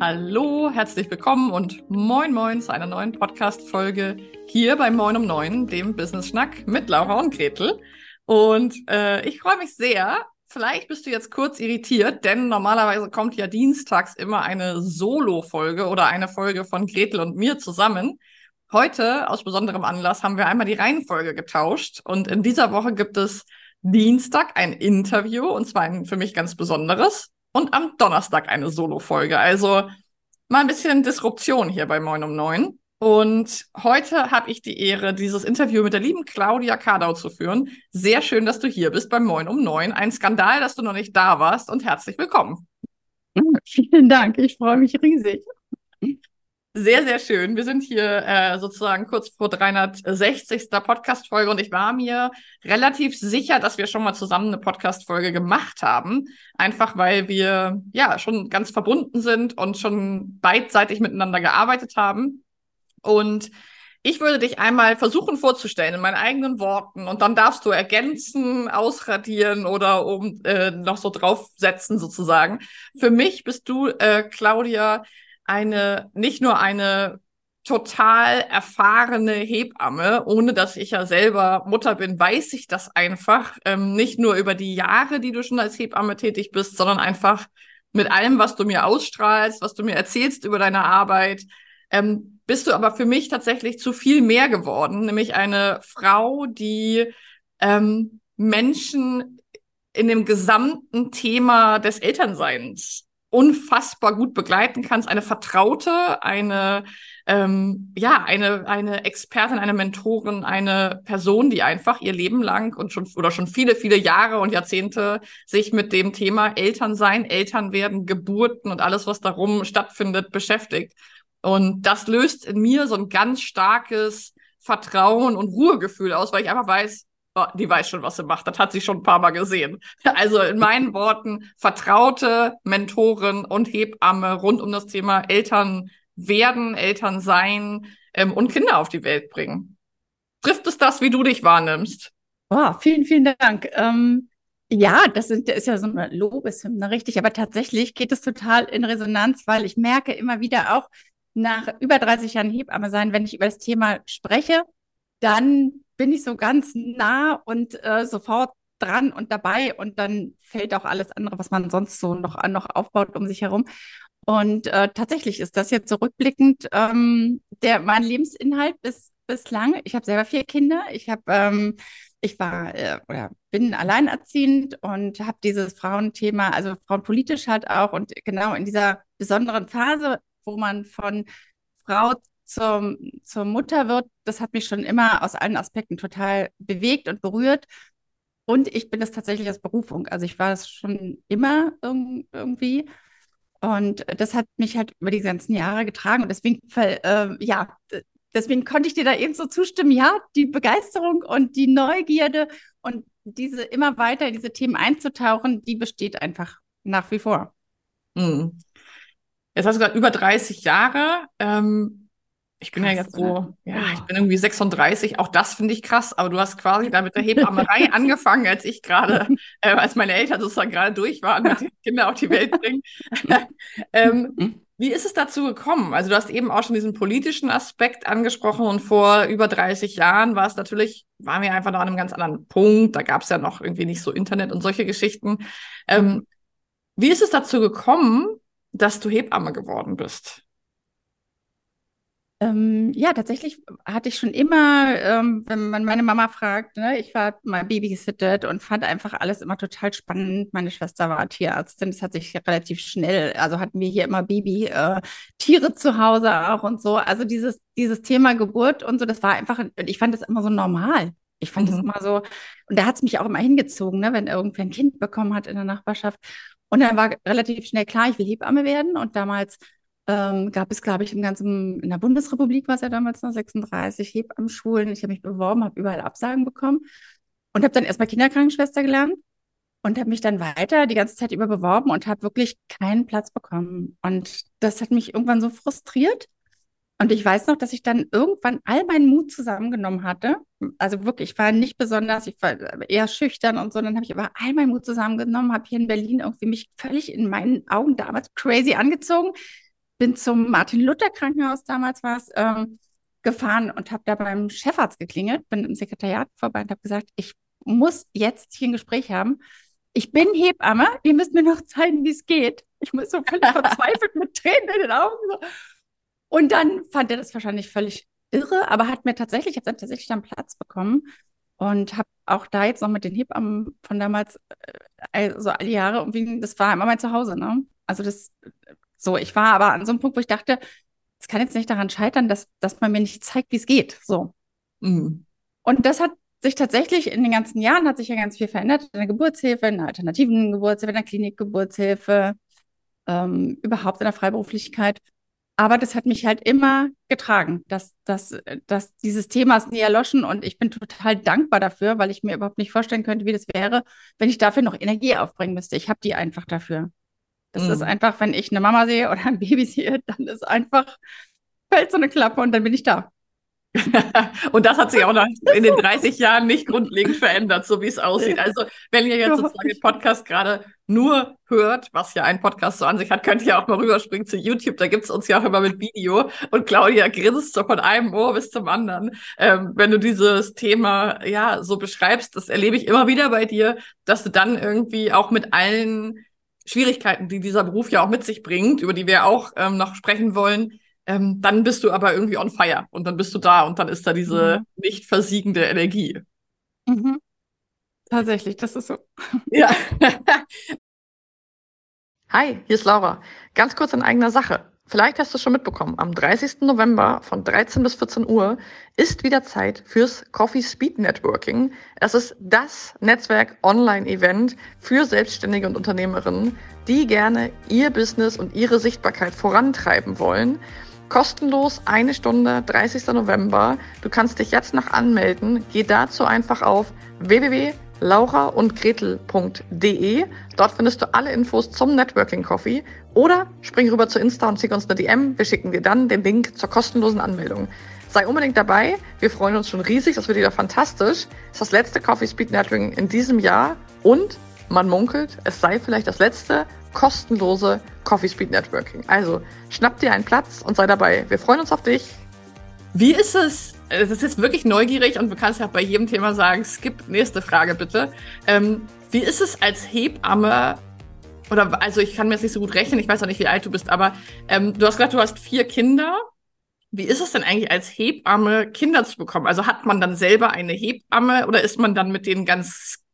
Hallo, herzlich willkommen und moin moin zu einer neuen Podcast-Folge hier bei Moin um Neun, dem Business-Schnack mit Laura und Gretel. Und äh, ich freue mich sehr. Vielleicht bist du jetzt kurz irritiert, denn normalerweise kommt ja dienstags immer eine Solo-Folge oder eine Folge von Gretel und mir zusammen. Heute, aus besonderem Anlass, haben wir einmal die Reihenfolge getauscht und in dieser Woche gibt es Dienstag ein Interview und zwar ein für mich ganz besonderes und am Donnerstag eine Solo-Folge. Also mal ein bisschen Disruption hier bei Moin um Neun. Und heute habe ich die Ehre, dieses Interview mit der lieben Claudia Kardau zu führen. Sehr schön, dass du hier bist bei Moin um Neun. Ein Skandal, dass du noch nicht da warst und herzlich willkommen. Vielen Dank, ich freue mich riesig. Sehr, sehr schön. Wir sind hier äh, sozusagen kurz vor 360. Podcast-Folge und ich war mir relativ sicher, dass wir schon mal zusammen eine Podcast-Folge gemacht haben. Einfach weil wir ja schon ganz verbunden sind und schon beidseitig miteinander gearbeitet haben. Und ich würde dich einmal versuchen vorzustellen in meinen eigenen Worten und dann darfst du ergänzen, ausradieren oder oben äh, noch so draufsetzen sozusagen. Für mich bist du, äh, Claudia, eine, nicht nur eine total erfahrene Hebamme, ohne dass ich ja selber Mutter bin, weiß ich das einfach. Ähm, nicht nur über die Jahre, die du schon als Hebamme tätig bist, sondern einfach mit allem, was du mir ausstrahlst, was du mir erzählst über deine Arbeit. Ähm, bist du aber für mich tatsächlich zu viel mehr geworden, nämlich eine Frau, die ähm, Menschen in dem gesamten Thema des Elternseins unfassbar gut begleiten kannst, eine Vertraute, eine ähm, ja eine eine Expertin, eine Mentorin, eine Person, die einfach ihr Leben lang und schon oder schon viele viele Jahre und Jahrzehnte sich mit dem Thema Elternsein, Elternwerden, Geburten und alles was darum stattfindet beschäftigt. Und das löst in mir so ein ganz starkes Vertrauen und Ruhegefühl aus, weil ich einfach weiß, die weiß schon, was sie macht. Das hat sie schon ein paar Mal gesehen. Also in meinen Worten, vertraute Mentorin und Hebamme rund um das Thema Eltern werden, Eltern sein ähm, und Kinder auf die Welt bringen. Trifft es das, wie du dich wahrnimmst? Oh, vielen, vielen Dank. Ähm, ja, das ist, das ist ja so eine Lobeshymne, richtig. Aber tatsächlich geht es total in Resonanz, weil ich merke immer wieder auch nach über 30 Jahren Hebamme sein, wenn ich über das Thema spreche, dann bin ich so ganz nah und äh, sofort dran und dabei und dann fällt auch alles andere, was man sonst so noch, noch aufbaut um sich herum. Und äh, tatsächlich ist das jetzt zurückblickend ähm, der mein Lebensinhalt bis bislang. Ich habe selber vier Kinder. Ich habe ähm, ich war äh, oder bin alleinerziehend und habe dieses Frauenthema, also frauenpolitisch halt auch und genau in dieser besonderen Phase, wo man von Frau zum, zur Mutter wird, das hat mich schon immer aus allen Aspekten total bewegt und berührt. Und ich bin das tatsächlich als Berufung. Also ich war es schon immer irg irgendwie. Und das hat mich halt über die ganzen Jahre getragen. Und deswegen, äh, ja, deswegen konnte ich dir da eben so zustimmen. Ja, die Begeisterung und die Neugierde und diese immer weiter in diese Themen einzutauchen, die besteht einfach nach wie vor. Hm. Jetzt hast du gerade über 30 Jahre. Ähm, ich bin krass, ja jetzt so, ja, ich bin irgendwie 36, auch das finde ich krass, aber du hast quasi da mit der Hebammerei angefangen, als ich gerade, äh, als meine Eltern sozusagen gerade durch waren, mit den Kindern auf die Welt bringen. ähm, mhm. wie ist es dazu gekommen? Also du hast eben auch schon diesen politischen Aspekt angesprochen und vor über 30 Jahren war es natürlich, waren wir einfach noch an einem ganz anderen Punkt, da gab es ja noch irgendwie nicht so Internet und solche Geschichten. Ähm, wie ist es dazu gekommen, dass du Hebamme geworden bist? Ähm, ja, tatsächlich hatte ich schon immer, ähm, wenn man meine Mama fragt, ne, ich war mal babysittet und fand einfach alles immer total spannend. Meine Schwester war Tierärztin, das hat sich relativ schnell, also hatten wir hier immer Baby-Tiere äh, zu Hause auch und so. Also dieses, dieses Thema Geburt und so, das war einfach, und ich fand das immer so normal. Ich fand mhm. das immer so, und da hat es mich auch immer hingezogen, ne, wenn irgendwer ein Kind bekommen hat in der Nachbarschaft. Und dann war relativ schnell klar, ich will Hebamme werden. Und damals ähm, gab es, glaube ich, im ganzen, in der Bundesrepublik war es ja damals noch 36 Hebammenschulen. Ich habe mich beworben, habe überall Absagen bekommen und habe dann erstmal Kinderkrankenschwester gelernt und habe mich dann weiter die ganze Zeit über beworben und habe wirklich keinen Platz bekommen. Und das hat mich irgendwann so frustriert. Und ich weiß noch, dass ich dann irgendwann all meinen Mut zusammengenommen hatte. Also wirklich, ich war nicht besonders, ich war eher schüchtern und so. Dann habe ich aber all meinen Mut zusammengenommen, habe hier in Berlin irgendwie mich völlig in meinen Augen damals crazy angezogen, bin zum Martin Luther Krankenhaus, damals war es, ähm, gefahren und habe da beim Chefarzt geklingelt, bin im Sekretariat vorbei und habe gesagt, ich muss jetzt hier ein Gespräch haben. Ich bin Hebamme, ihr müsst mir noch zeigen, wie es geht. Ich muss so völlig verzweifelt mit Tränen in den Augen. Und dann fand er das wahrscheinlich völlig irre, aber hat mir tatsächlich, ich habe dann tatsächlich dann Platz bekommen und habe auch da jetzt noch mit den Hebammen von damals, äh, also alle Jahre, das war immer mein Zuhause, ne? Also das, so, ich war aber an so einem Punkt, wo ich dachte, es kann jetzt nicht daran scheitern, dass, dass man mir nicht zeigt, wie es geht, so. Mhm. Und das hat sich tatsächlich in den ganzen Jahren hat sich ja ganz viel verändert in der Geburtshilfe, in der alternativen Geburtshilfe, in der Klinikgeburtshilfe, ähm, überhaupt in der Freiberuflichkeit. Aber das hat mich halt immer getragen, dass, dass, dass dieses Thema ist nie erloschen und ich bin total dankbar dafür, weil ich mir überhaupt nicht vorstellen könnte, wie das wäre, wenn ich dafür noch Energie aufbringen müsste. Ich habe die einfach dafür. Das mhm. ist einfach, wenn ich eine Mama sehe oder ein Baby sehe, dann ist einfach, fällt so eine Klappe und dann bin ich da. und das hat sich auch noch in den 30 Jahren nicht grundlegend verändert, so wie es aussieht. Also, wenn ihr jetzt sozusagen den Podcast gerade nur hört, was ja ein Podcast so an sich hat, könnt ihr auch mal rüberspringen zu YouTube. Da gibt es uns ja auch immer mit Video. Und Claudia grinst so von einem Ohr bis zum anderen. Ähm, wenn du dieses Thema ja so beschreibst, das erlebe ich immer wieder bei dir, dass du dann irgendwie auch mit allen Schwierigkeiten, die dieser Beruf ja auch mit sich bringt, über die wir auch ähm, noch sprechen wollen, ähm, dann bist du aber irgendwie on fire und dann bist du da und dann ist da diese mhm. nicht versiegende Energie. Mhm. Tatsächlich, das ist so. Ja. Hi, hier ist Laura. Ganz kurz in eigener Sache. Vielleicht hast du es schon mitbekommen, am 30. November von 13 bis 14 Uhr ist wieder Zeit fürs Coffee Speed Networking. Es ist das Netzwerk-Online-Event für Selbstständige und Unternehmerinnen, die gerne ihr Business und ihre Sichtbarkeit vorantreiben wollen. Kostenlos eine Stunde, 30. November. Du kannst dich jetzt noch anmelden. Geh dazu einfach auf www.lauraundgretel.de. Dort findest du alle Infos zum Networking Coffee oder spring rüber zu Insta und schick uns eine DM. Wir schicken dir dann den Link zur kostenlosen Anmeldung. Sei unbedingt dabei. Wir freuen uns schon riesig. Das wird wieder fantastisch. Das ist das letzte Coffee Speed Networking in diesem Jahr und man munkelt, es sei vielleicht das letzte kostenlose Coffee Speed Networking. Also schnapp dir einen Platz und sei dabei. Wir freuen uns auf dich. Wie ist es? Das ist jetzt wirklich neugierig und du kannst ja bei jedem Thema sagen, skip, nächste Frage bitte. Ähm, wie ist es als Hebamme oder also ich kann mir jetzt nicht so gut rechnen, ich weiß auch nicht, wie alt du bist, aber ähm, du hast gesagt, du hast vier Kinder. Wie ist es denn eigentlich als Hebamme Kinder zu bekommen? Also hat man dann selber eine Hebamme oder ist man dann mit denen ganz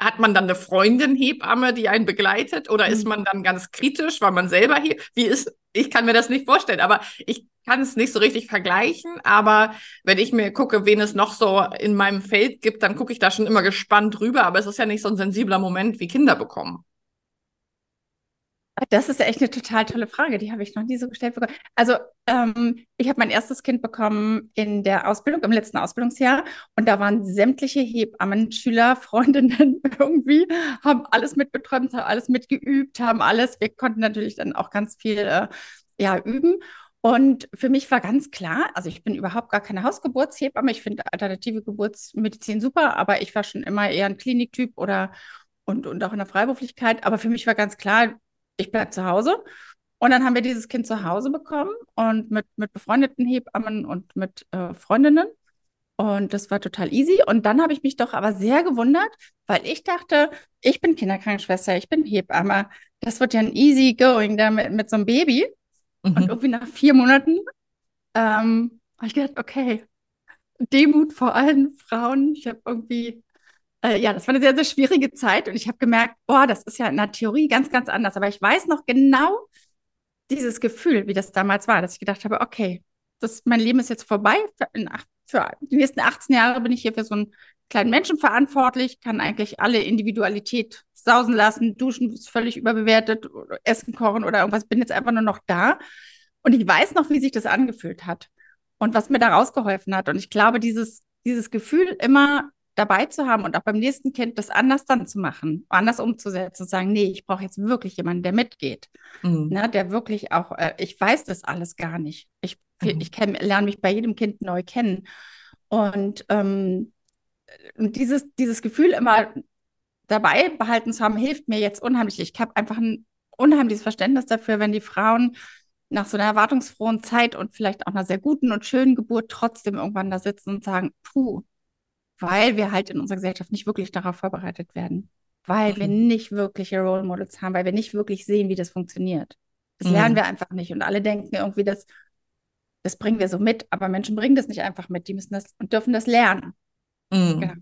hat man dann eine Freundin Hebamme, die einen begleitet oder mhm. ist man dann ganz kritisch, weil man selber hier, wie ist, ich kann mir das nicht vorstellen, aber ich kann es nicht so richtig vergleichen, aber wenn ich mir gucke, wen es noch so in meinem Feld gibt, dann gucke ich da schon immer gespannt rüber, aber es ist ja nicht so ein sensibler Moment wie Kinder bekommen. Das ist echt eine total tolle Frage, die habe ich noch nie so gestellt bekommen. Also ähm, ich habe mein erstes Kind bekommen in der Ausbildung, im letzten Ausbildungsjahr und da waren sämtliche Hebammen, Schüler, Freundinnen irgendwie, haben alles mitbeträumt, haben alles mitgeübt, haben alles, wir konnten natürlich dann auch ganz viel äh, ja, üben und für mich war ganz klar, also ich bin überhaupt gar keine Hausgeburtshebamme, ich finde alternative Geburtsmedizin super, aber ich war schon immer eher ein Kliniktyp oder und, und auch in der Freiberuflichkeit. Aber für mich war ganz klar, ich bleibe zu Hause. Und dann haben wir dieses Kind zu Hause bekommen und mit, mit befreundeten Hebammen und mit äh, Freundinnen. Und das war total easy. Und dann habe ich mich doch aber sehr gewundert, weil ich dachte, ich bin Kinderkrankenschwester, ich bin Hebamme. Das wird ja ein easy going da mit, mit so einem Baby. Mhm. Und irgendwie nach vier Monaten ähm, habe ich gedacht, okay, Demut vor allen Frauen. Ich habe irgendwie äh, ja, das war eine sehr, sehr schwierige Zeit und ich habe gemerkt, boah, das ist ja in der Theorie ganz, ganz anders. Aber ich weiß noch genau dieses Gefühl, wie das damals war, dass ich gedacht habe, okay, das, mein Leben ist jetzt vorbei. Für, für die nächsten 18 Jahre bin ich hier für so einen kleinen Menschen verantwortlich, kann eigentlich alle Individualität sausen lassen, duschen ist völlig überbewertet, Essen kochen oder irgendwas, bin jetzt einfach nur noch da. Und ich weiß noch, wie sich das angefühlt hat und was mir da rausgeholfen hat. Und ich glaube, dieses, dieses Gefühl immer dabei zu haben und auch beim nächsten Kind das anders dann zu machen, anders umzusetzen und sagen, nee, ich brauche jetzt wirklich jemanden, der mitgeht, mhm. ne, der wirklich auch, äh, ich weiß das alles gar nicht. Ich, mhm. ich kenn, lerne mich bei jedem Kind neu kennen. Und, ähm, dieses, dieses Gefühl immer dabei behalten zu haben, hilft mir jetzt unheimlich. Ich habe einfach ein unheimliches Verständnis dafür, wenn die Frauen nach so einer erwartungsfrohen Zeit und vielleicht auch einer sehr guten und schönen Geburt trotzdem irgendwann da sitzen und sagen, puh, weil wir halt in unserer Gesellschaft nicht wirklich darauf vorbereitet werden, weil mhm. wir nicht wirkliche Role Models haben, weil wir nicht wirklich sehen, wie das funktioniert. Das mhm. lernen wir einfach nicht und alle denken irgendwie, das, das bringen wir so mit, aber Menschen bringen das nicht einfach mit, die müssen das und dürfen das lernen. Mhm. Ja.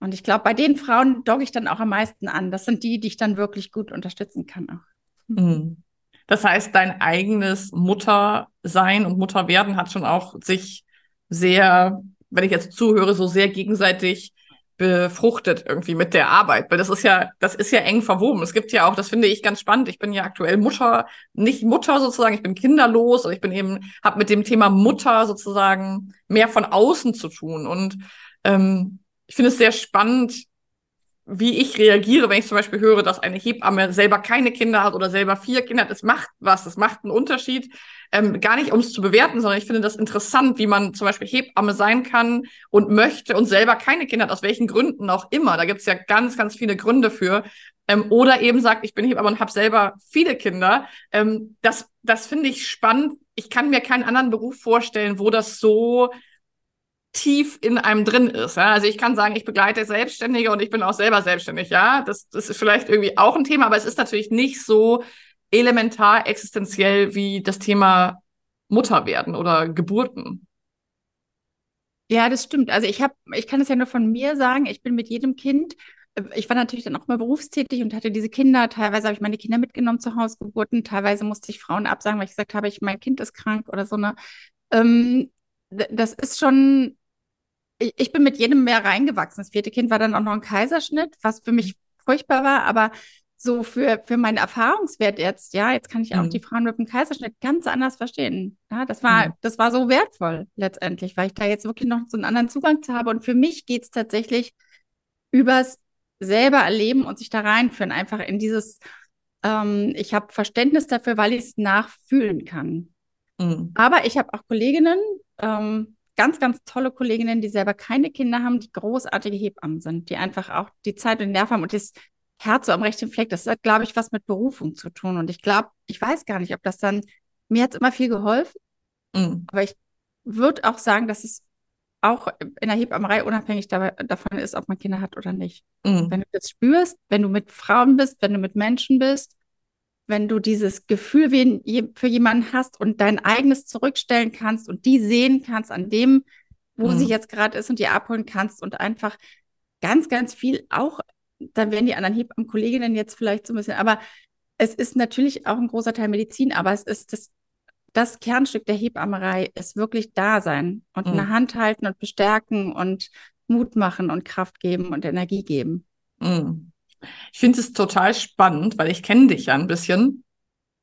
Und ich glaube, bei den Frauen dogge ich dann auch am meisten an. Das sind die, die ich dann wirklich gut unterstützen kann auch. Mhm. Das heißt, dein eigenes Muttersein und Mutterwerden hat schon auch sich sehr, wenn ich jetzt zuhöre, so sehr gegenseitig befruchtet irgendwie mit der Arbeit, weil das ist ja, das ist ja eng verwoben. Es gibt ja auch, das finde ich ganz spannend. Ich bin ja aktuell Mutter, nicht Mutter sozusagen, ich bin kinderlos und ich bin eben, habe mit dem Thema Mutter sozusagen mehr von außen zu tun und ähm, ich finde es sehr spannend, wie ich reagiere, wenn ich zum Beispiel höre, dass eine Hebamme selber keine Kinder hat oder selber vier Kinder hat. Das macht was, das macht einen Unterschied. Ähm, gar nicht, um es zu bewerten, sondern ich finde das interessant, wie man zum Beispiel Hebamme sein kann und möchte und selber keine Kinder hat, aus welchen Gründen auch immer. Da gibt es ja ganz, ganz viele Gründe für. Ähm, oder eben sagt, ich bin Hebamme und habe selber viele Kinder. Ähm, das das finde ich spannend. Ich kann mir keinen anderen Beruf vorstellen, wo das so tief in einem drin ist. Ja? Also ich kann sagen, ich begleite Selbstständige und ich bin auch selber selbstständig. Ja, das, das ist vielleicht irgendwie auch ein Thema, aber es ist natürlich nicht so elementar existenziell wie das Thema Mutter werden oder Geburten. Ja, das stimmt. Also ich habe, ich kann es ja nur von mir sagen, ich bin mit jedem Kind ich war natürlich dann auch mal berufstätig und hatte diese Kinder. Teilweise habe ich meine Kinder mitgenommen zu Hausgeburten. Teilweise musste ich Frauen absagen, weil ich gesagt habe, ich, mein Kind ist krank oder so. Ne? Ähm, das ist schon ich, ich bin mit jedem mehr reingewachsen. Das vierte Kind war dann auch noch ein Kaiserschnitt, was für mich furchtbar war, aber so für, für meinen Erfahrungswert jetzt, ja, jetzt kann ich auch mhm. die Frauen mit dem Kaiserschnitt ganz anders verstehen. Ja, das war, mhm. das war so wertvoll letztendlich, weil ich da jetzt wirklich noch so einen anderen Zugang zu habe. Und für mich geht es tatsächlich übers selber erleben und sich da reinführen, einfach in dieses, ähm, ich habe Verständnis dafür, weil ich es nachfühlen kann. Mhm. Aber ich habe auch Kolleginnen, ähm, ganz, ganz tolle Kolleginnen, die selber keine Kinder haben, die großartige Hebammen sind, die einfach auch die Zeit und den Nerv haben und das Herz so am rechten Fleck. Das hat, glaube ich, was mit Berufung zu tun. Und ich glaube, ich weiß gar nicht, ob das dann, mir hat es immer viel geholfen, mhm. aber ich würde auch sagen, dass es auch in der Hebammerei unabhängig dabei, davon ist, ob man Kinder hat oder nicht. Mhm. Wenn du das spürst, wenn du mit Frauen bist, wenn du mit Menschen bist, wenn du dieses Gefühl für jemanden hast und dein eigenes zurückstellen kannst und die sehen kannst an dem, wo mhm. sie jetzt gerade ist und die abholen kannst und einfach ganz, ganz viel auch, dann werden die anderen Hebammen-Kolleginnen jetzt vielleicht so ein bisschen, aber es ist natürlich auch ein großer Teil Medizin, aber es ist das, das Kernstück der Hebammerei ist wirklich da sein und mhm. eine Hand halten und bestärken und Mut machen und Kraft geben und Energie geben. Mhm. Ich finde es total spannend, weil ich kenne dich ja ein bisschen.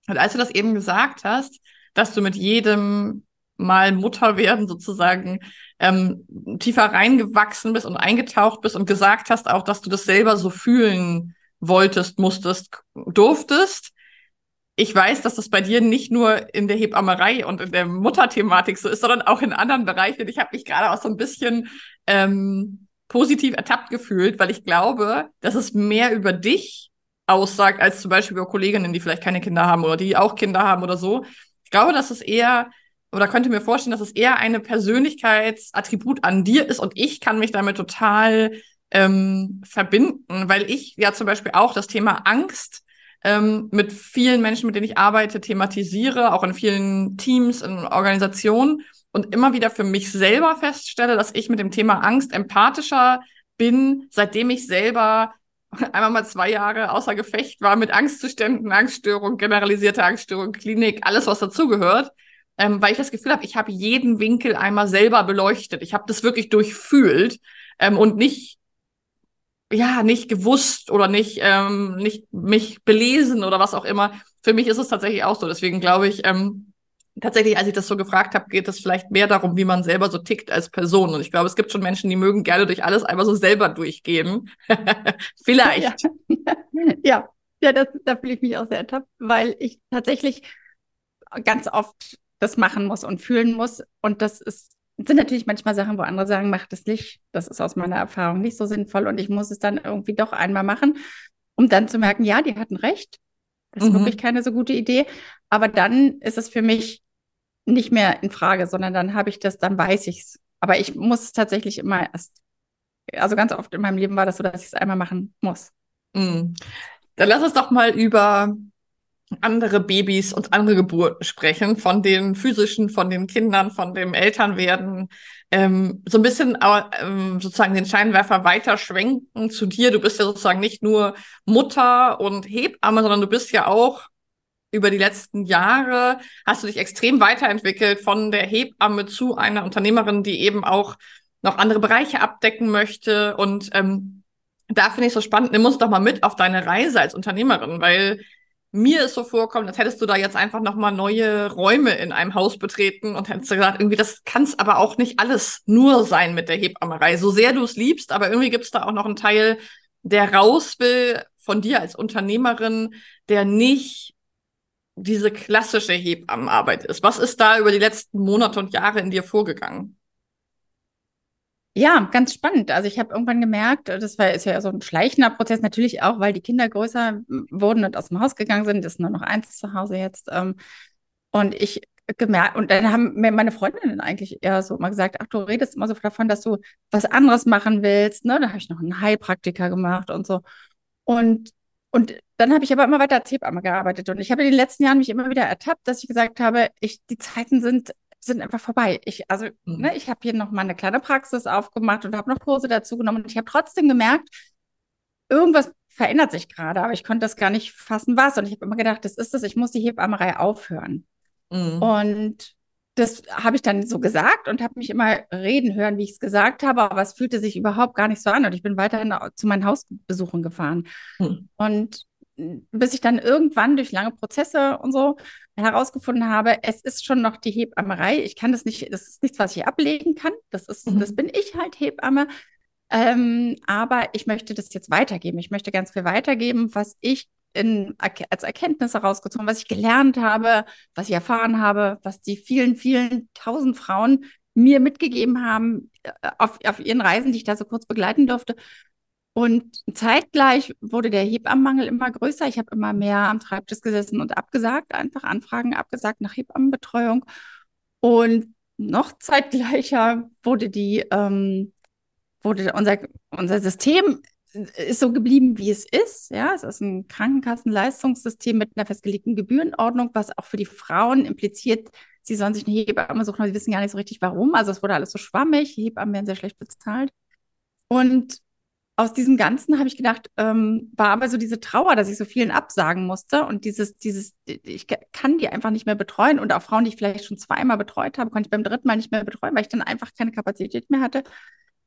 Und als du das eben gesagt hast, dass du mit jedem Mal Mutter werden sozusagen ähm, tiefer reingewachsen bist und eingetaucht bist und gesagt hast auch, dass du das selber so fühlen wolltest, musstest, durftest. Ich weiß, dass das bei dir nicht nur in der Hebammerei und in der Mutterthematik so ist, sondern auch in anderen Bereichen. Ich habe mich gerade auch so ein bisschen ähm, positiv ertappt gefühlt, weil ich glaube, dass es mehr über dich aussagt, als zum Beispiel über Kolleginnen, die vielleicht keine Kinder haben oder die auch Kinder haben oder so. Ich glaube, dass es eher, oder könnte mir vorstellen, dass es eher eine Persönlichkeitsattribut an dir ist und ich kann mich damit total ähm, verbinden, weil ich ja zum Beispiel auch das Thema Angst ähm, mit vielen Menschen, mit denen ich arbeite, thematisiere, auch in vielen Teams, in Organisationen und immer wieder für mich selber feststelle, dass ich mit dem Thema Angst empathischer bin, seitdem ich selber einmal mal zwei Jahre außer Gefecht war mit Angstzuständen, Angststörung, generalisierte Angststörung, Klinik, alles, was dazugehört, ähm, weil ich das Gefühl habe, ich habe jeden Winkel einmal selber beleuchtet. Ich habe das wirklich durchfühlt ähm, und nicht ja nicht gewusst oder nicht ähm, nicht mich belesen oder was auch immer. Für mich ist es tatsächlich auch so. Deswegen glaube ich, ähm, tatsächlich, als ich das so gefragt habe, geht es vielleicht mehr darum, wie man selber so tickt als Person. Und ich glaube, es gibt schon Menschen, die mögen gerne durch alles einmal so selber durchgehen. vielleicht. Ja, ja, ja das, da fühle ich mich auch sehr ertappt, weil ich tatsächlich ganz oft das machen muss und fühlen muss. Und das ist, sind natürlich manchmal Sachen, wo andere sagen, mach das nicht. Das ist aus meiner Erfahrung nicht so sinnvoll und ich muss es dann irgendwie doch einmal machen, um dann zu merken, ja, die hatten recht. Das ist mhm. wirklich keine so gute Idee. Aber dann ist es für mich nicht mehr in Frage, sondern dann habe ich das, dann weiß ich es. Aber ich muss es tatsächlich immer erst, also ganz oft in meinem Leben war das so, dass ich es einmal machen muss. Mm. Dann lass uns doch mal über andere Babys und andere Geburten sprechen, von den physischen, von den Kindern, von dem Elternwerden. Ähm, so ein bisschen ähm, sozusagen den Scheinwerfer weiter schwenken zu dir. Du bist ja sozusagen nicht nur Mutter und Hebamme, sondern du bist ja auch über die letzten Jahre hast du dich extrem weiterentwickelt von der Hebamme zu einer Unternehmerin, die eben auch noch andere Bereiche abdecken möchte. Und ähm, da finde ich so spannend, nimm uns doch mal mit auf deine Reise als Unternehmerin, weil mir ist so vorkommen, als hättest du da jetzt einfach nochmal neue Räume in einem Haus betreten und hättest gesagt, irgendwie, das kann es aber auch nicht alles nur sein mit der Hebammerei. So sehr du es liebst, aber irgendwie gibt es da auch noch einen Teil, der raus will von dir als Unternehmerin, der nicht diese klassische Hebammenarbeit ist. Was ist da über die letzten Monate und Jahre in dir vorgegangen? Ja, ganz spannend. Also ich habe irgendwann gemerkt, das war ist ja so ein schleichender Prozess, natürlich auch, weil die Kinder größer wurden und aus dem Haus gegangen sind. Das ist nur noch eins zu Hause jetzt. Ähm, und ich gemerkt, und dann haben mir meine Freundinnen eigentlich eher so mal gesagt, ach, du redest immer so davon, dass du was anderes machen willst. Ne? Da habe ich noch einen Heilpraktiker gemacht und so. Und, und dann habe ich aber immer weiter als Hebamme gearbeitet. Und ich habe in den letzten Jahren mich immer wieder ertappt, dass ich gesagt habe, ich, die Zeiten sind sind einfach vorbei. Ich, also, mhm. ne, ich habe hier noch mal eine kleine Praxis aufgemacht und habe noch Kurse dazu genommen und ich habe trotzdem gemerkt, irgendwas verändert sich gerade, aber ich konnte das gar nicht fassen, was. Und ich habe immer gedacht, das ist es, ich muss die Hebammerei aufhören. Mhm. Und das habe ich dann so gesagt und habe mich immer reden hören, wie ich es gesagt habe, aber es fühlte sich überhaupt gar nicht so an. Und ich bin weiterhin zu meinen Hausbesuchen gefahren. Mhm. Und bis ich dann irgendwann durch lange Prozesse und so herausgefunden habe, es ist schon noch die Hebammerei. Ich kann das nicht, das ist nichts, was ich ablegen kann. Das ist, mhm. das bin ich halt Hebamme. Ähm, aber ich möchte das jetzt weitergeben. Ich möchte ganz viel weitergeben, was ich in, als Erkenntnis herausgezogen, was ich gelernt habe, was ich erfahren habe, was die vielen, vielen tausend Frauen mir mitgegeben haben äh, auf, auf ihren Reisen, die ich da so kurz begleiten durfte. Und zeitgleich wurde der Hebammenmangel immer größer. Ich habe immer mehr am Schreibtisch gesessen und abgesagt, einfach Anfragen abgesagt nach Hebammenbetreuung. Und noch zeitgleicher wurde die, ähm, wurde unser, unser System ist so geblieben, wie es ist. Ja, es ist ein Krankenkassenleistungssystem mit einer festgelegten Gebührenordnung, was auch für die Frauen impliziert, sie sollen sich eine Hebamme suchen, aber sie wissen gar nicht so richtig warum. Also es wurde alles so schwammig, Hebammen werden sehr schlecht bezahlt. Und aus diesem Ganzen habe ich gedacht, ähm, war aber so diese Trauer, dass ich so vielen absagen musste und dieses, dieses, ich kann die einfach nicht mehr betreuen und auch Frauen, die ich vielleicht schon zweimal betreut habe, konnte ich beim dritten Mal nicht mehr betreuen, weil ich dann einfach keine Kapazität mehr hatte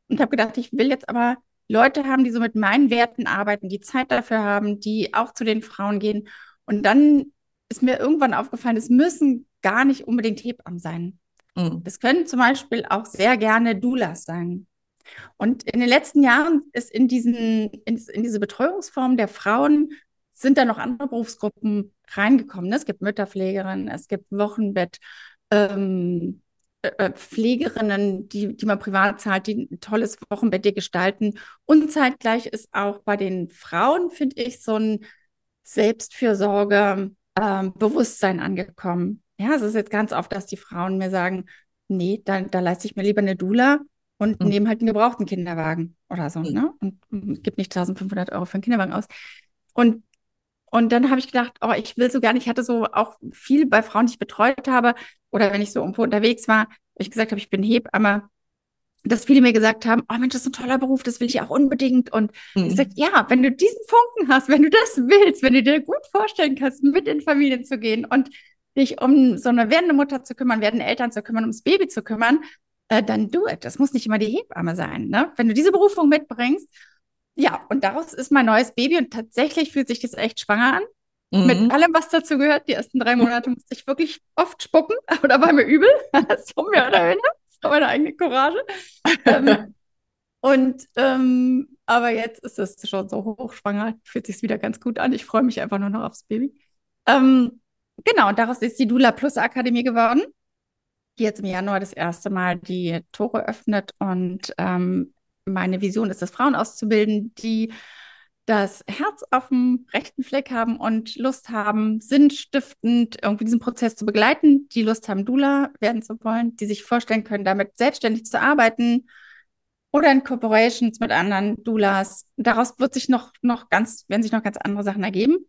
und habe gedacht, ich will jetzt aber Leute haben, die so mit meinen Werten arbeiten, die Zeit dafür haben, die auch zu den Frauen gehen und dann ist mir irgendwann aufgefallen, es müssen gar nicht unbedingt Hebammen sein. Mhm. Es können zum Beispiel auch sehr gerne Doulas sein. Und in den letzten Jahren ist in, diesen, in, in diese Betreuungsform der Frauen sind da noch andere Berufsgruppen reingekommen. Es gibt Mütterpflegerinnen, es gibt Wochenbett, ähm, äh, äh, Pflegerinnen, die, die man privat zahlt, die ein tolles Wochenbett dir gestalten. Und zeitgleich ist auch bei den Frauen, finde ich, so ein Selbstfürsorge, ähm, Bewusstsein angekommen. Ja, es ist jetzt ganz oft, dass die Frauen mir sagen, nee, da, da leiste ich mir lieber eine Dula und mhm. nehmen halt einen gebrauchten Kinderwagen oder so, mhm. ne? Und, und gibt nicht 1500 Euro für einen Kinderwagen aus. Und, und dann habe ich gedacht, oh, ich will so gerne, ich hatte so auch viel bei Frauen, die ich betreut habe oder wenn ich so irgendwo unterwegs war, wo ich gesagt habe, ich bin Hebamme, dass viele mir gesagt haben, oh Mensch, das ist ein toller Beruf, das will ich auch unbedingt. Und mhm. ich sage, ja, wenn du diesen Funken hast, wenn du das willst, wenn du dir gut vorstellen kannst, mit in Familien zu gehen und dich um so eine werdende Mutter zu kümmern, werdende Eltern zu kümmern, ums Baby zu kümmern, äh, dann do it. Das muss nicht immer die Hebamme sein. Ne? Wenn du diese Berufung mitbringst, ja, und daraus ist mein neues Baby und tatsächlich fühlt sich das echt schwanger an. Mhm. Mit allem, was dazu gehört. Die ersten drei Monate musste ich wirklich oft spucken, aber da war mir übel. so mehr oder weniger. Das war meine eigene Courage. ähm, und ähm, aber jetzt ist es schon so hochschwanger, fühlt sich wieder ganz gut an. Ich freue mich einfach nur noch aufs Baby. Ähm, genau, und daraus ist die Dula Plus Akademie geworden die jetzt im Januar das erste Mal die Tore öffnet. Und ähm, meine Vision ist es, Frauen auszubilden, die das Herz auf dem rechten Fleck haben und Lust haben, sinnstiftend irgendwie diesen Prozess zu begleiten, die Lust haben, Dula werden zu wollen, die sich vorstellen können, damit selbstständig zu arbeiten oder in Corporations mit anderen Doulas. Daraus wird sich noch, noch ganz, werden sich noch ganz andere Sachen ergeben.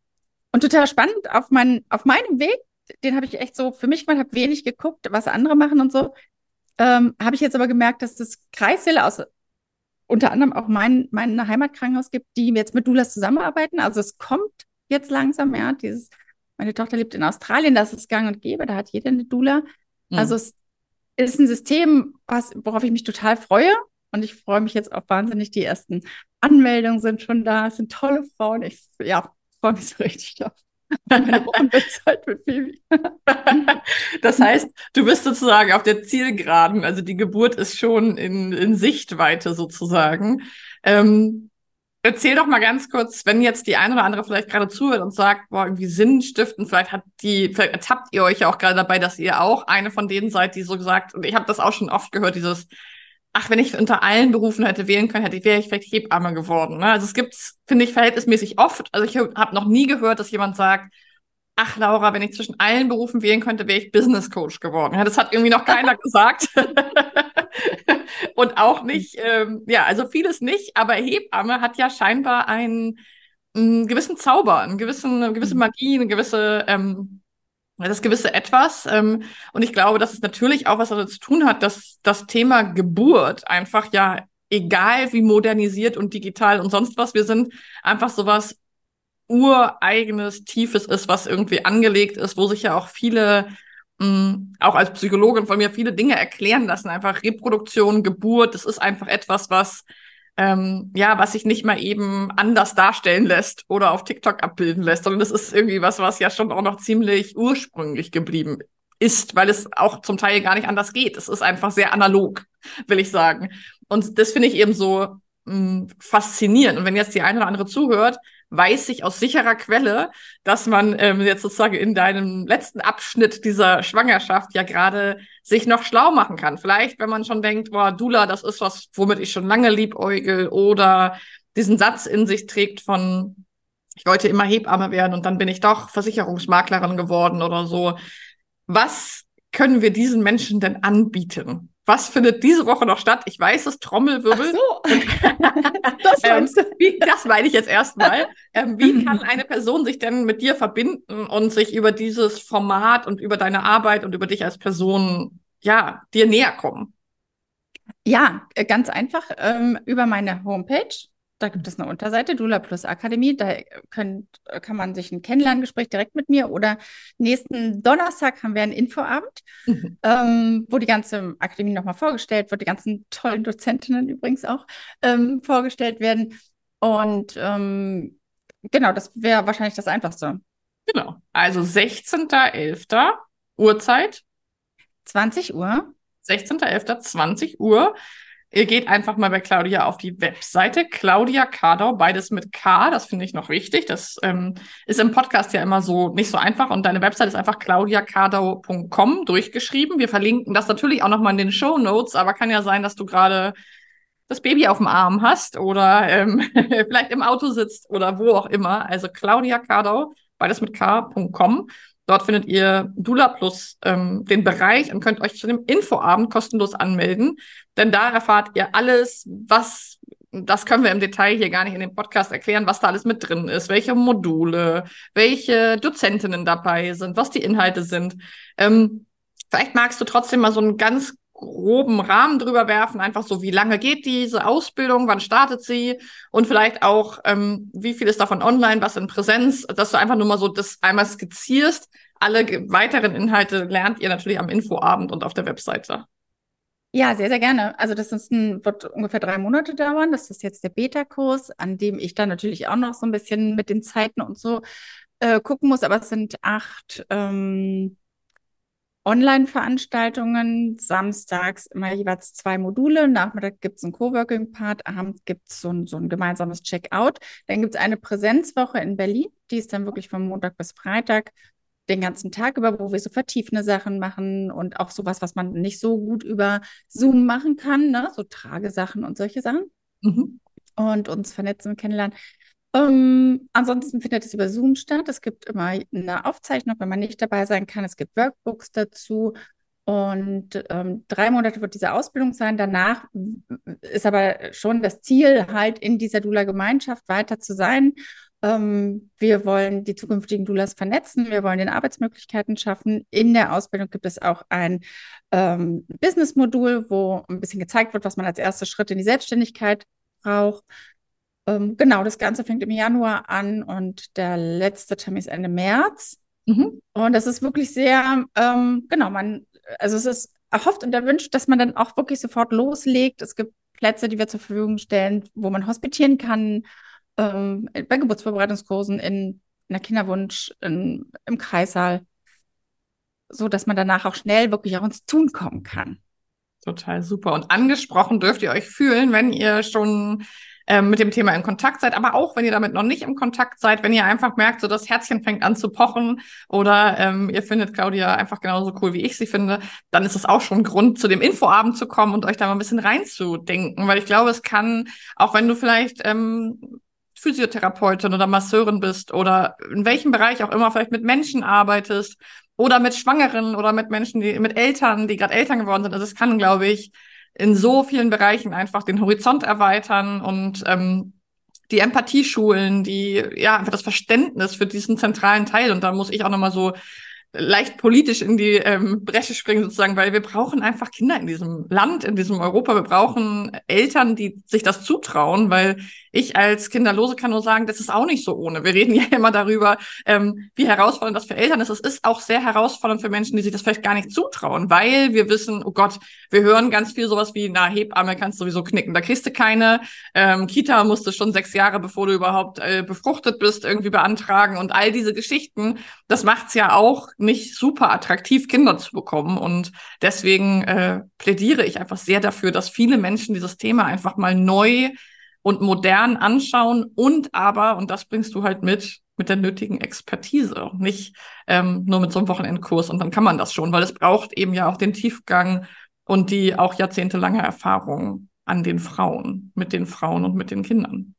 Und total spannend, auf, mein, auf meinem Weg, den habe ich echt so für mich mal, habe wenig geguckt, was andere machen und so, ähm, habe ich jetzt aber gemerkt, dass das Kreissäle aus unter anderem auch mein, mein Heimatkrankenhaus gibt, die jetzt mit Doulas zusammenarbeiten. Also es kommt jetzt langsam, ja, dieses, meine Tochter lebt in Australien, das ist gang und gäbe, da hat jeder eine Doula. Mhm. Also es ist ein System, was, worauf ich mich total freue. Und ich freue mich jetzt auch wahnsinnig. Die ersten Anmeldungen sind schon da. Es sind tolle Frauen. Ich ja, freue mich so richtig drauf. Das heißt, du bist sozusagen auf der Zielgeraden, also die Geburt ist schon in, in Sichtweite sozusagen. Ähm, erzähl doch mal ganz kurz, wenn jetzt die eine oder andere vielleicht gerade zuhört und sagt, boah, irgendwie Sinnstiften, vielleicht hat die, vielleicht ertappt ihr euch ja auch gerade dabei, dass ihr auch eine von denen seid, die so gesagt, und ich habe das auch schon oft gehört, dieses ach, wenn ich unter allen Berufen hätte wählen können, hätte wäre ich vielleicht Hebamme geworden. Ne? Also es gibt, finde ich, verhältnismäßig oft. Also ich habe noch nie gehört, dass jemand sagt, ach Laura, wenn ich zwischen allen Berufen wählen könnte, wäre ich Business Coach geworden. Ja, das hat irgendwie noch keiner gesagt. Und auch nicht, ähm, ja, also vieles nicht, aber Hebamme hat ja scheinbar einen, einen gewissen Zauber, einen gewissen, eine gewisse mhm. Magie, eine gewisse ähm, das gewisse Etwas. Ähm, und ich glaube, dass es natürlich auch was damit zu tun hat, dass das Thema Geburt einfach ja, egal wie modernisiert und digital und sonst was wir sind, einfach sowas ureigenes, tiefes ist, was irgendwie angelegt ist, wo sich ja auch viele, mh, mm, auch als Psychologin von mir, viele Dinge erklären lassen. Einfach Reproduktion, Geburt, das ist einfach etwas, was ähm, ja, was sich nicht mal eben anders darstellen lässt oder auf TikTok abbilden lässt, sondern das ist irgendwie was, was ja schon auch noch ziemlich ursprünglich geblieben ist, weil es auch zum Teil gar nicht anders geht. Es ist einfach sehr analog, will ich sagen. Und das finde ich eben so mh, faszinierend. Und wenn jetzt die eine oder andere zuhört, weiß ich aus sicherer Quelle, dass man ähm, jetzt sozusagen in deinem letzten Abschnitt dieser Schwangerschaft ja gerade sich noch schlau machen kann. Vielleicht, wenn man schon denkt, boah, Dula, das ist was, womit ich schon lange liebäugel oder diesen Satz in sich trägt von, ich wollte immer Hebamme werden und dann bin ich doch Versicherungsmaklerin geworden oder so. Was können wir diesen Menschen denn anbieten? Was findet diese Woche noch statt? Ich weiß es, Trommelwirbel. Ach so. das, ähm, wie, das meine ich jetzt erstmal. Ähm, wie mhm. kann eine Person sich denn mit dir verbinden und sich über dieses Format und über deine Arbeit und über dich als Person, ja, dir näher kommen? Ja, äh, ganz einfach ähm, über meine Homepage da gibt es eine Unterseite, Dula Plus Akademie. Da könnt, kann man sich ein Kennenlerngespräch direkt mit mir oder nächsten Donnerstag haben wir einen Infoabend, mhm. ähm, wo die ganze Akademie nochmal vorgestellt wird, die ganzen tollen Dozentinnen übrigens auch ähm, vorgestellt werden. Und ähm, genau, das wäre wahrscheinlich das Einfachste. Genau. Also 16.11. Uhrzeit. 20 Uhr. 16.11. 20 Uhr. Ihr geht einfach mal bei Claudia auf die Webseite. Claudia Kardau, beides mit K, das finde ich noch wichtig. Das ähm, ist im Podcast ja immer so nicht so einfach. Und deine Webseite ist einfach claudiakardau.com durchgeschrieben. Wir verlinken das natürlich auch nochmal in den Show Notes, aber kann ja sein, dass du gerade das Baby auf dem Arm hast oder ähm, vielleicht im Auto sitzt oder wo auch immer. Also Claudia Kardau, beides mit K.com. Dort findet ihr Dula Plus ähm, den Bereich und könnt euch zu dem Infoabend kostenlos anmelden. Denn da erfahrt ihr alles, was, das können wir im Detail hier gar nicht in dem Podcast erklären, was da alles mit drin ist, welche Module, welche Dozentinnen dabei sind, was die Inhalte sind. Ähm, vielleicht magst du trotzdem mal so einen ganz groben Rahmen drüber werfen, einfach so, wie lange geht diese Ausbildung, wann startet sie und vielleicht auch, ähm, wie viel ist davon online, was in Präsenz, dass du einfach nur mal so das einmal skizzierst. Alle weiteren Inhalte lernt ihr natürlich am Infoabend und auf der Webseite. Ja, sehr, sehr gerne. Also das ist ein, wird ungefähr drei Monate dauern. Das ist jetzt der Beta-Kurs, an dem ich dann natürlich auch noch so ein bisschen mit den Zeiten und so äh, gucken muss. Aber es sind acht ähm, Online-Veranstaltungen. Samstags immer jeweils zwei Module. Nachmittag gibt es einen Coworking-Part. Abends gibt es so ein, so ein gemeinsames Checkout. Dann gibt es eine Präsenzwoche in Berlin. Die ist dann wirklich von Montag bis Freitag den ganzen Tag über, wo wir so vertiefende Sachen machen und auch sowas, was man nicht so gut über Zoom machen kann, ne? so Tragesachen und solche Sachen. Mhm. Und uns vernetzen und kennenlernen. Ähm, ansonsten findet es über Zoom statt. Es gibt immer eine Aufzeichnung, wenn man nicht dabei sein kann. Es gibt Workbooks dazu. Und ähm, drei Monate wird diese Ausbildung sein. Danach ist aber schon das Ziel, halt in dieser Dula-Gemeinschaft weiter zu sein. Ähm, wir wollen die zukünftigen Dulas vernetzen. Wir wollen den Arbeitsmöglichkeiten schaffen. In der Ausbildung gibt es auch ein ähm, Business-Modul, wo ein bisschen gezeigt wird, was man als erster Schritt in die Selbstständigkeit braucht. Ähm, genau, das Ganze fängt im Januar an und der letzte Termin ist Ende März. Mhm. Und das ist wirklich sehr, ähm, genau, man, also es ist erhofft und erwünscht, dass man dann auch wirklich sofort loslegt. Es gibt Plätze, die wir zur Verfügung stellen, wo man hospitieren kann, ähm, bei Geburtsvorbereitungskursen, in, in der Kinderwunsch, in, im Kreissaal, so dass man danach auch schnell wirklich auch ins Tun kommen kann. Total super. Und angesprochen dürft ihr euch fühlen, wenn ihr schon ähm, mit dem Thema in Kontakt seid, aber auch wenn ihr damit noch nicht im Kontakt seid, wenn ihr einfach merkt, so das Herzchen fängt an zu pochen oder ähm, ihr findet Claudia einfach genauso cool, wie ich sie finde, dann ist es auch schon Grund, zu dem Infoabend zu kommen und euch da mal ein bisschen reinzudenken, weil ich glaube, es kann, auch wenn du vielleicht ähm, Physiotherapeutin oder Masseurin bist oder in welchem Bereich auch immer vielleicht mit Menschen arbeitest oder mit Schwangeren oder mit Menschen, die mit Eltern, die gerade Eltern geworden sind. Also es kann, glaube ich, in so vielen Bereichen einfach den Horizont erweitern und ähm, die Empathie schulen, die ja einfach das Verständnis für diesen zentralen Teil. Und da muss ich auch nochmal so leicht politisch in die ähm, Bresche springen sozusagen, weil wir brauchen einfach Kinder in diesem Land, in diesem Europa. Wir brauchen Eltern, die sich das zutrauen, weil ich als Kinderlose kann nur sagen, das ist auch nicht so ohne. Wir reden ja immer darüber, ähm, wie herausfordernd das für Eltern ist. Es ist auch sehr herausfordernd für Menschen, die sich das vielleicht gar nicht zutrauen, weil wir wissen, oh Gott, wir hören ganz viel sowas wie, na, Hebamme kannst du sowieso knicken. Da kriegst du keine. Ähm, Kita musst du schon sechs Jahre, bevor du überhaupt äh, befruchtet bist, irgendwie beantragen. Und all diese Geschichten, das macht's ja auch nicht super attraktiv, Kinder zu bekommen. Und deswegen äh, plädiere ich einfach sehr dafür, dass viele Menschen dieses Thema einfach mal neu und modern anschauen und aber, und das bringst du halt mit, mit der nötigen Expertise, nicht ähm, nur mit so einem Wochenendkurs und dann kann man das schon, weil es braucht eben ja auch den Tiefgang und die auch jahrzehntelange Erfahrung an den Frauen, mit den Frauen und mit den Kindern.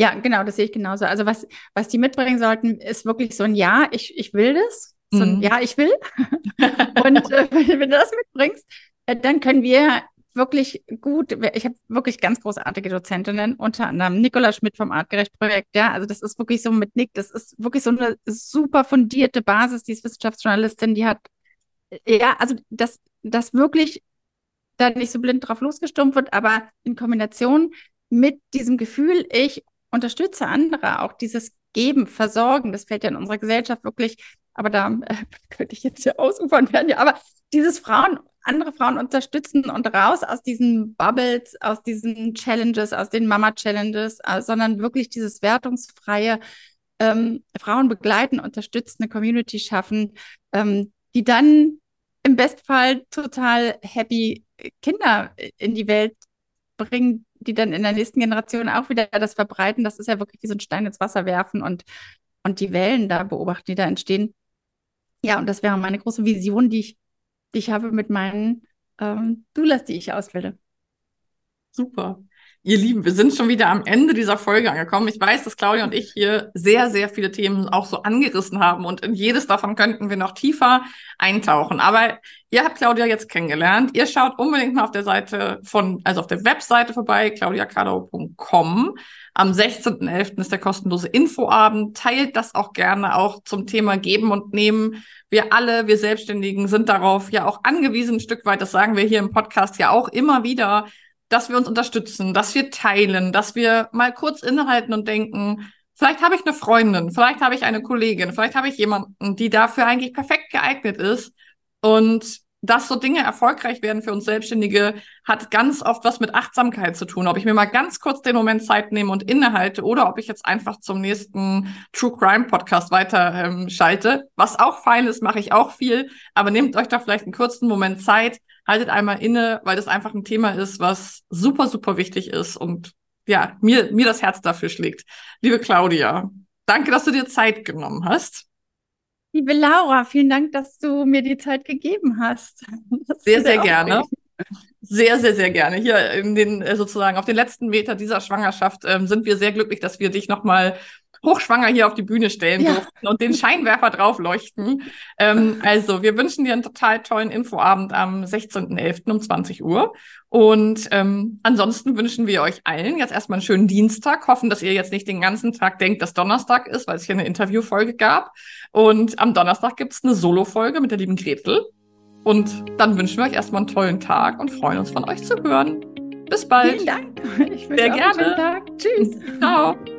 Ja, genau, das sehe ich genauso. Also was, was die mitbringen sollten, ist wirklich so ein Ja, ich, ich will das. So ein mhm. Ja, ich will. und äh, wenn du das mitbringst, äh, dann können wir wirklich gut. Ich habe wirklich ganz großartige Dozentinnen, unter anderem Nicola Schmidt vom Artgerecht-Projekt. Ja, also das ist wirklich so mit Nick, das ist wirklich so eine super fundierte Basis. Die ist Wissenschaftsjournalistin, die hat, ja, also das, das wirklich da nicht so blind drauf losgestumpft wird, aber in Kombination mit diesem Gefühl, ich unterstütze andere, auch dieses Geben, Versorgen, das fällt ja in unserer Gesellschaft wirklich, aber da äh, könnte ich jetzt hier ausufern werden, ja, aber dieses Frauen andere Frauen unterstützen und raus aus diesen Bubbles, aus diesen Challenges, aus den Mama-Challenges, äh, sondern wirklich dieses wertungsfreie ähm, Frauen begleiten, unterstützen, eine Community schaffen, ähm, die dann im Bestfall total happy Kinder in die Welt bringen, die dann in der nächsten Generation auch wieder das verbreiten. Das ist ja wirklich wie so ein Stein ins Wasser werfen und, und die Wellen da beobachten, die da entstehen. Ja, und das wäre meine große Vision, die ich die ich habe mit meinen ähm, Doulas, die ich ausbilde. Super. Ihr Lieben, wir sind schon wieder am Ende dieser Folge angekommen. Ich weiß, dass Claudia und ich hier sehr, sehr viele Themen auch so angerissen haben und in jedes davon könnten wir noch tiefer eintauchen. Aber ihr habt Claudia jetzt kennengelernt. Ihr schaut unbedingt mal auf der Seite von, also auf der Webseite vorbei, claudiakadau.com. Am 16.11. ist der kostenlose Infoabend. Teilt das auch gerne auch zum Thema Geben und Nehmen. Wir alle, wir Selbstständigen sind darauf ja auch angewiesen, ein Stück weit. Das sagen wir hier im Podcast ja auch immer wieder, dass wir uns unterstützen, dass wir teilen, dass wir mal kurz innehalten und denken, vielleicht habe ich eine Freundin, vielleicht habe ich eine Kollegin, vielleicht habe ich jemanden, die dafür eigentlich perfekt geeignet ist. Und dass so Dinge erfolgreich werden für uns Selbstständige, hat ganz oft was mit Achtsamkeit zu tun. Ob ich mir mal ganz kurz den Moment Zeit nehme und innehalte oder ob ich jetzt einfach zum nächsten True Crime Podcast weiter ähm, schalte. Was auch fein ist, mache ich auch viel. Aber nehmt euch da vielleicht einen kurzen Moment Zeit, haltet einmal inne, weil das einfach ein Thema ist, was super, super wichtig ist und ja, mir, mir das Herz dafür schlägt. Liebe Claudia, danke, dass du dir Zeit genommen hast. Liebe Laura, vielen Dank, dass du mir die Zeit gegeben hast. Sehr, sehr gerne. Sehr, sehr, sehr gerne. Hier in den äh, sozusagen auf den letzten Meter dieser Schwangerschaft ähm, sind wir sehr glücklich, dass wir dich nochmal hochschwanger hier auf die Bühne stellen ja. durften und den Scheinwerfer drauf leuchten. Ähm, also, wir wünschen dir einen total tollen Infoabend am 16.11. um 20 Uhr. Und ähm, ansonsten wünschen wir euch allen jetzt erstmal einen schönen Dienstag. Hoffen, dass ihr jetzt nicht den ganzen Tag denkt, dass Donnerstag ist, weil es hier eine Interviewfolge gab. Und am Donnerstag gibt es eine Solo-Folge mit der lieben Gretel. Und dann wünschen wir euch erstmal einen tollen Tag und freuen uns von euch zu hören. Bis bald. Vielen Dank. Ich wünsche Sehr gerne. einen schönen Tag. Tschüss. Ciao.